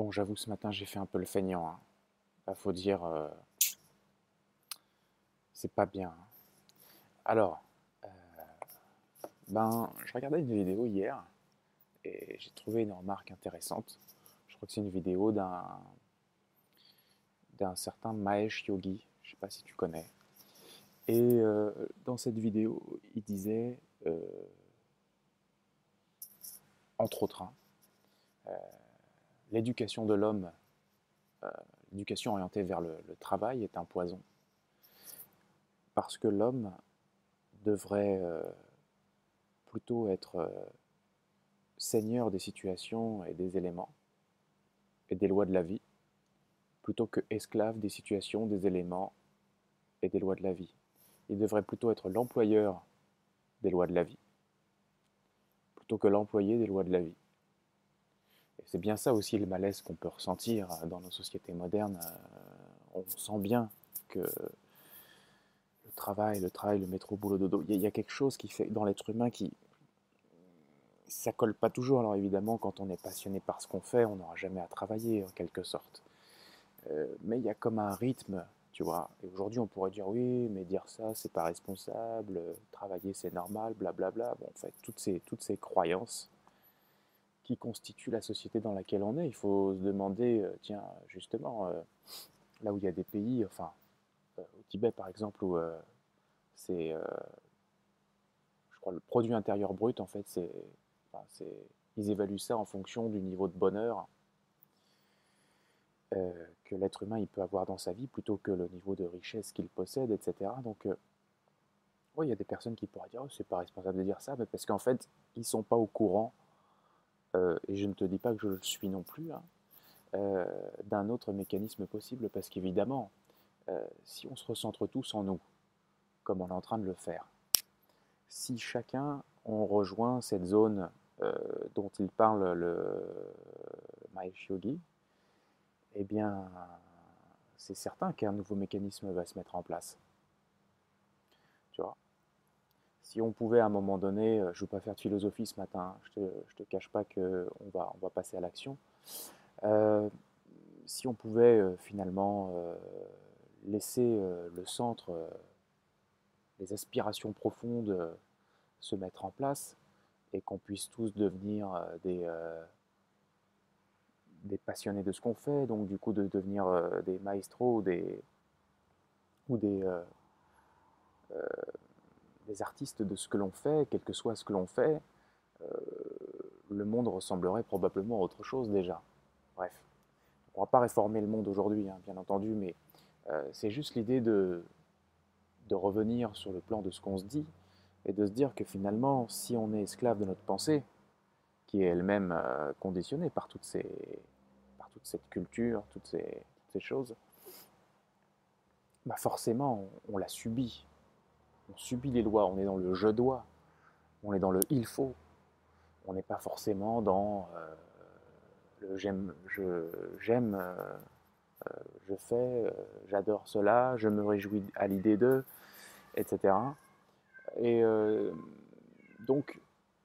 Bon, j'avoue, ce matin, j'ai fait un peu le feignant. Hein. Faut dire, euh, c'est pas bien. Alors, euh, ben, je regardais une vidéo hier et j'ai trouvé une remarque intéressante. Je crois que c'est une vidéo d'un d'un certain Mahesh Yogi. Je sais pas si tu connais. Et euh, dans cette vidéo, il disait, entre autres, hein, l'éducation de l'homme, euh, l'éducation orientée vers le, travail est un poison. Parce que l'homme devrait euh, plutôt être euh, seigneur des situations et des éléments et des lois de la vie, plutôt que esclave des situations, des éléments et des lois de la vie. Il devrait plutôt être l'employeur des lois de la vie, plutôt que l'employé des lois de la vie c'est bien ça aussi le malaise qu'on peut ressentir euh, dans nos sociétés modernes. Euh, on sent bien que le travail, le travail, le métro, boulot, dodo, il y, a quelque chose qui fait dans l'être humain qui. Ça colle pas toujours. Alors évidemment, quand on est passionné par ce qu'on fait, on n'aura jamais à travailler en quelque sorte. Euh, mais il y a comme un rythme, tu vois. Et aujourd'hui, on pourrait dire oui, mais dire ça, c'est pas responsable. Travailler, c'est normal, blablabla. Bon, en fait, toutes ces, toutes ces croyances qui constitue la société dans laquelle on est. Il faut se demander, euh, tiens, justement, euh, là où il y a des pays, enfin, euh, au Tibet par exemple, où c'est, je crois, le produit intérieur brut, en fait, c'est, ils évaluent ça en fonction du niveau de bonheur que l'être humain il peut avoir dans sa vie plutôt que le niveau de richesse qu'il possède, etc. Donc, oui, il y a des personnes qui pourraient dire, oh, c'est pas responsable de dire ça, parce qu'en fait, ils sont pas au courant euh, et je ne te dis pas que je le suis non plus, hein, euh, d'un autre mécanisme possible, parce qu'évidemment, euh, si on se recentre tous en nous, comme on est en train de le faire, si chacun on rejoint cette zone dont il parle le Mahesh Yogi, eh bien, c'est certain qu'un nouveau mécanisme va se mettre en place. Tu vois? Si on pouvait à un moment donné, euh, je ne veux pas faire de philosophie ce matin, je ne te, cache pas qu'on va, on va passer à l'action, euh, si on pouvait euh, finalement laisser le centre, les aspirations profondes se mettre en place et qu'on puisse tous devenir des, des passionnés de ce qu'on fait, donc du coup de devenir des maestros ou des, ou des des artistes de ce que l'on fait, quel que soit ce que l'on fait, euh, le monde ressemblerait probablement à autre chose déjà. Bref, on ne va pas réformer le monde aujourd'hui, hein, bien entendu, mais euh, c'est juste l'idée de, revenir sur le plan de ce qu'on se dit et de se dire que finalement, si on est esclave de notre pensée, qui est elle-même euh, conditionnée par, toutes ces, toute cette culture, toutes ces, ces choses, bah forcément, on, on la subit on subit les lois, on est dans le je dois, on est dans le il faut, on n'est pas forcément dans euh, le j'aime, je, euh, euh, je fais, j'adore cela, je me réjouis à l'idée de, etc. Et donc,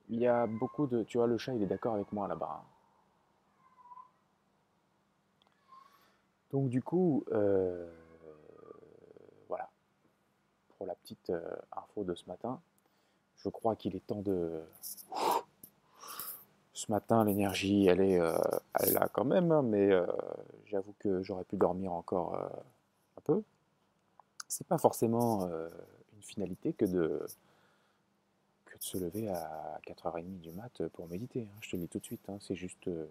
il y a beaucoup de. Tu vois, le chat, il est d'accord avec moi là-bas. Donc, du coup, pour la petite euh, info de ce matin. Je crois qu'il est temps de... Ce matin, l'énergie, elle, est, euh, là quand même, hein, mais euh, j'avoue que j'aurais pu dormir encore un peu. C'est pas forcément une finalité que de, que de se lever à 4h30 du mat pour méditer. Hein. Je te le dis tout de suite, hein. c'est juste une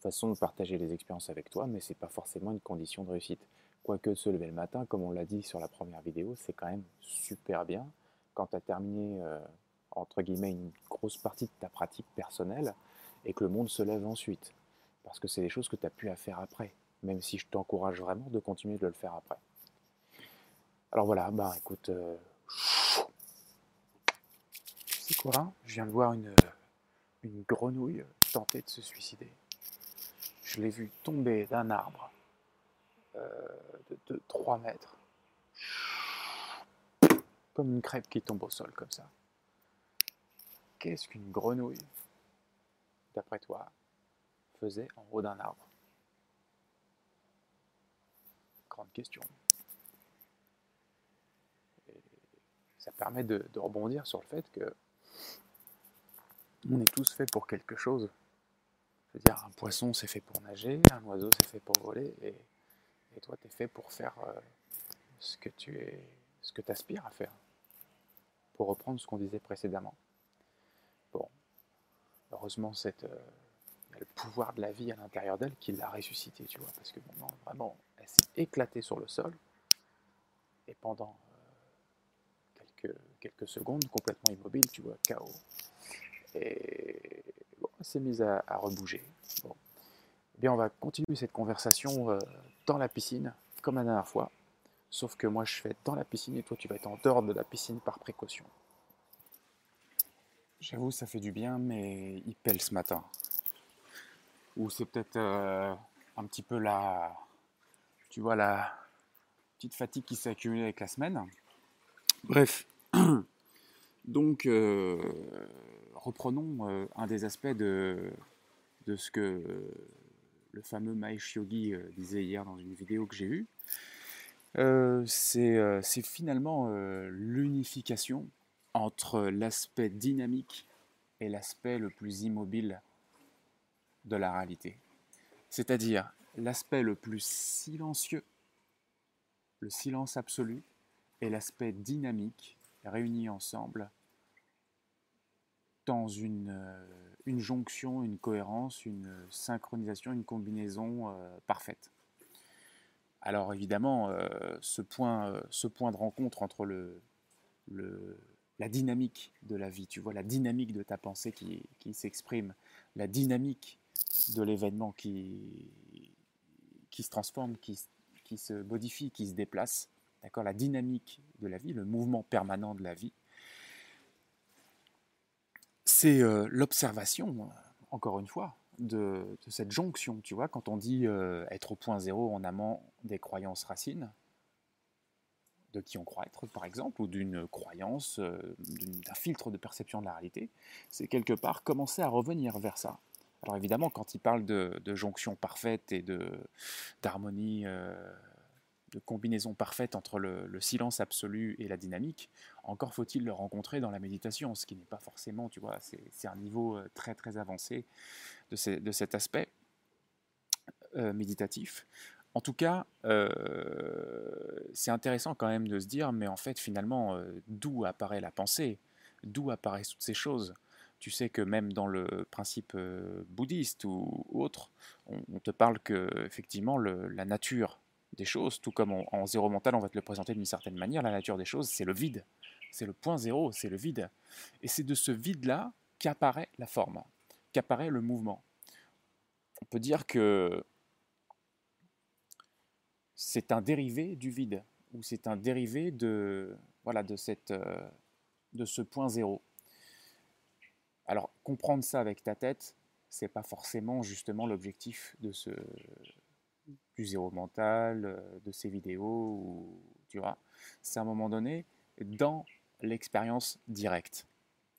façon de partager les expériences avec toi, mais c'est pas forcément une condition de réussite. Quoique se lever le matin, comme on l'a dit sur la première vidéo, c'est quand même super bien quand tu as terminé, euh, entre guillemets, une grosse partie de ta pratique personnelle et que le monde se lève ensuite. Parce que c'est des choses que tu as pu faire après, même si je t'encourage vraiment de continuer de le faire après. Alors voilà, bah écoute, euh, c'est quoi Je viens de voir une, une grenouille tenter de se suicider. Je l'ai vue tomber d'un arbre euh, de, 3 mètres. Comme une crêpe qui tombe au sol, comme ça. Qu'est-ce qu'une grenouille, d'après toi faisait en haut d'un arbre? Grande question. ça permet de, rebondir sur le fait que on est tous faits pour quelque chose. C'est-à-dire, un poisson, c'est fait pour nager, un oiseau, c'est fait pour voler, et, toi, tu es fait pour faire euh, ce que tu es, ce que aspires à faire. Pour reprendre ce qu'on disait précédemment. Bon, heureusement, cette, euh, le pouvoir de la vie à l'intérieur d'elle qui l'a ressuscitée, tu vois, parce que vraiment, elle s'est éclatée sur le sol, et pendant quelques, secondes, complètement immobile, tu vois, chaos. Et elle s'est mise à, rebouger. Eh bien, on va continuer cette conversation euh, dans la piscine, comme la dernière fois. Sauf que moi, je fais dans la piscine et toi, tu vas être en dehors de la piscine par précaution. J'avoue, ça fait du bien, mais il pèle ce matin. Ou c'est peut-être euh, un petit peu la, tu vois, la petite fatigue qui s'est accumulée avec la semaine. Bref, donc euh, reprenons un des aspects de, de ce que le fameux Mahesh Yogi euh, disait hier dans une vidéo que j'ai eue. c'est finalement l'unification entre l'aspect dynamique et l'aspect le plus immobile de la réalité. C'est-à-dire l'aspect le plus silencieux, le silence absolu, et l'aspect dynamique réunis ensemble dans une, euh, une, jonction, une cohérence, une synchronisation, une combinaison euh, parfaite. Alors évidemment, euh, ce, point, de rencontre entre le, la dynamique de la vie, tu vois, la dynamique de ta pensée qui, s'exprime, la dynamique de l'événement qui, qui se transforme, qui, qui se modifie, qui se déplace, d'accord, la dynamique de la vie, le mouvement permanent de la vie, c'est euh, l'observation, encore une fois, de, cette jonction. Tu vois, quand on dit euh, être au point zéro en amont des croyances racines, de qui on croit être, par exemple, ou d'une croyance, euh, d'un filtre de perception de la réalité, c'est quelque part commencer à revenir vers ça. Alors évidemment, quand il parle de, jonction parfaite et d'harmonie de combinaison parfaite entre le, silence absolu et la dynamique, encore faut-il le rencontrer dans la méditation, ce qui n'est pas forcément, tu vois, c'est un niveau euh, très très avancé de, cet aspect euh, méditatif. En tout cas, euh, c'est intéressant quand même de se dire, mais en fait finalement, d'où apparaît la pensée? D'où apparaissent toutes ces choses? Tu sais que même dans le principe bouddhiste ou autre, on, te parle que effectivement la nature des choses, tout comme en zéro mental, on va te le présenter d'une certaine manière, la nature des choses, c'est le vide. C'est le point zéro, c'est le vide. Et c'est de ce vide-là qu'apparaît la forme, qu'apparaît le mouvement. On peut dire que c'est un dérivé du vide, ou c'est un dérivé de, voilà, de, cette, euh, de ce point zéro. Alors, comprendre ça avec ta tête, c'est pas forcément justement l'objectif de ce, du zéro mental, euh, de ces vidéos, tu vois, c'est à un moment donné dans l'expérience directe.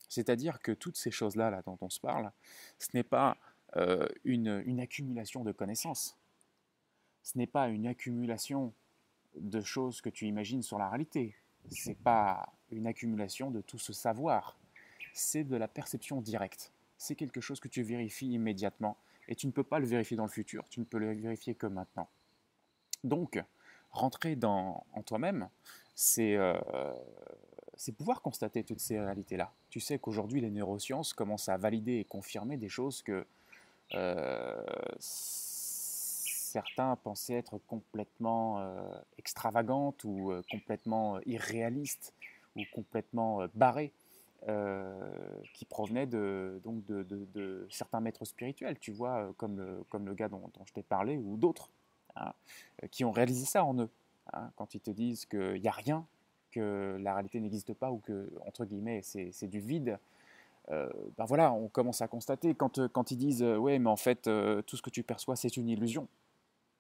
C'est-à-dire que toutes ces choses-là là, dont on se parle, ce n'est pas euh, une, une, accumulation de connaissances. Ce n'est pas une accumulation de choses que tu imagines sur la réalité. Ce n'est pas une accumulation de tout ce savoir. C'est de la perception directe. C'est quelque chose que tu vérifies immédiatement et tu ne peux pas le vérifier dans le futur, tu ne peux le vérifier que maintenant. Donc, rentrer dans, en toi-même, euh, c'est pouvoir constater toutes ces réalités-là. Tu sais qu'aujourd'hui, les neurosciences commencent à valider et confirmer des choses que euh, certains pensaient être complètement euh, extravagantes ou complètement irréalistes ou complètement barrées. Euh, qui provenaient de, donc de, certains maîtres spirituels, tu vois, euh, comme le, comme le gars dont, je t'ai parlé, ou d'autres, hein, euh, qui ont réalisé ça en eux. Hein, quand ils te disent qu'il n'y a rien, que la réalité n'existe pas, ou que, entre guillemets, c'est du vide, ben voilà, on commence à constater, quand, quand ils disent, ouais, mais en fait, tout ce que tu perçois, c'est une illusion.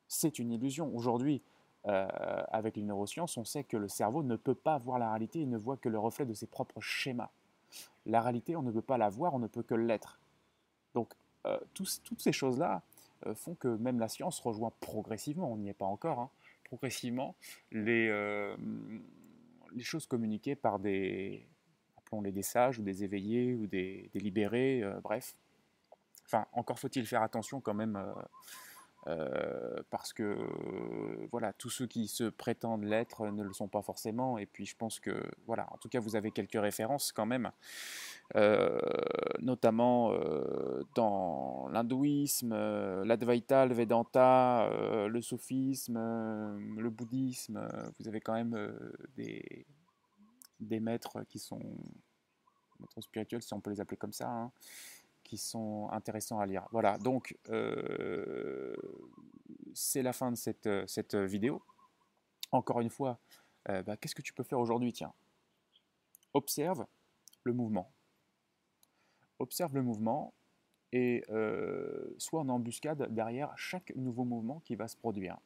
C'est une illusion. Aujourd'hui, avec les neurosciences, on sait que le cerveau ne peut pas voir la réalité, il ne voit que le reflet de ses propres schémas. La réalité, on ne peut pas la voir, on ne peut que l'être. Donc, toutes ces choses-là font que même la science rejoint progressivement, on n'y est pas encore, hein, progressivement les, les choses communiquées par des, appelons-les des sages ou des éveillés ou des, libérés, bref. Enfin, encore faut-il faire attention quand même euh, parce que voilà, tous ceux qui se prétendent l'être ne le sont pas forcément. Et puis je pense que voilà, en tout cas, vous avez quelques références quand même, euh, notamment euh, dans l'hindouisme, l'Advaita, le Vedanta, le soufisme, le bouddhisme. Vous avez quand même des, des maîtres qui sont maîtres spirituels, si on peut les appeler comme ça. Hein, qui sont intéressants à lire. Voilà, donc euh, c'est la fin de cette, cette, vidéo. Encore une fois, euh, bah, qu'est-ce que tu peux faire aujourd'hui Tiens, observe le mouvement. Observe le mouvement et euh, sois en embuscade derrière chaque nouveau mouvement qui va se produire.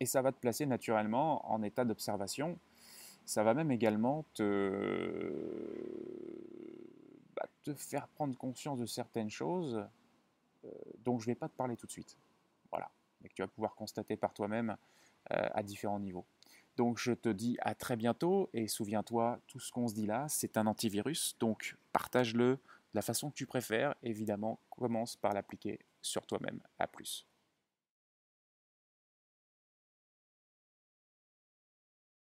Et ça va te placer naturellement en état d'observation. Ça va même également te te faire prendre conscience de certaines choses euh, dont je ne vais pas te parler tout de suite. Voilà, et que tu vas pouvoir constater par toi-même euh, à différents niveaux. Donc je te dis à très bientôt et souviens-toi, tout ce qu'on se dit là, c'est un antivirus, donc partage-le de la façon que tu préfères. Évidemment, commence par l'appliquer sur toi-même. À plus.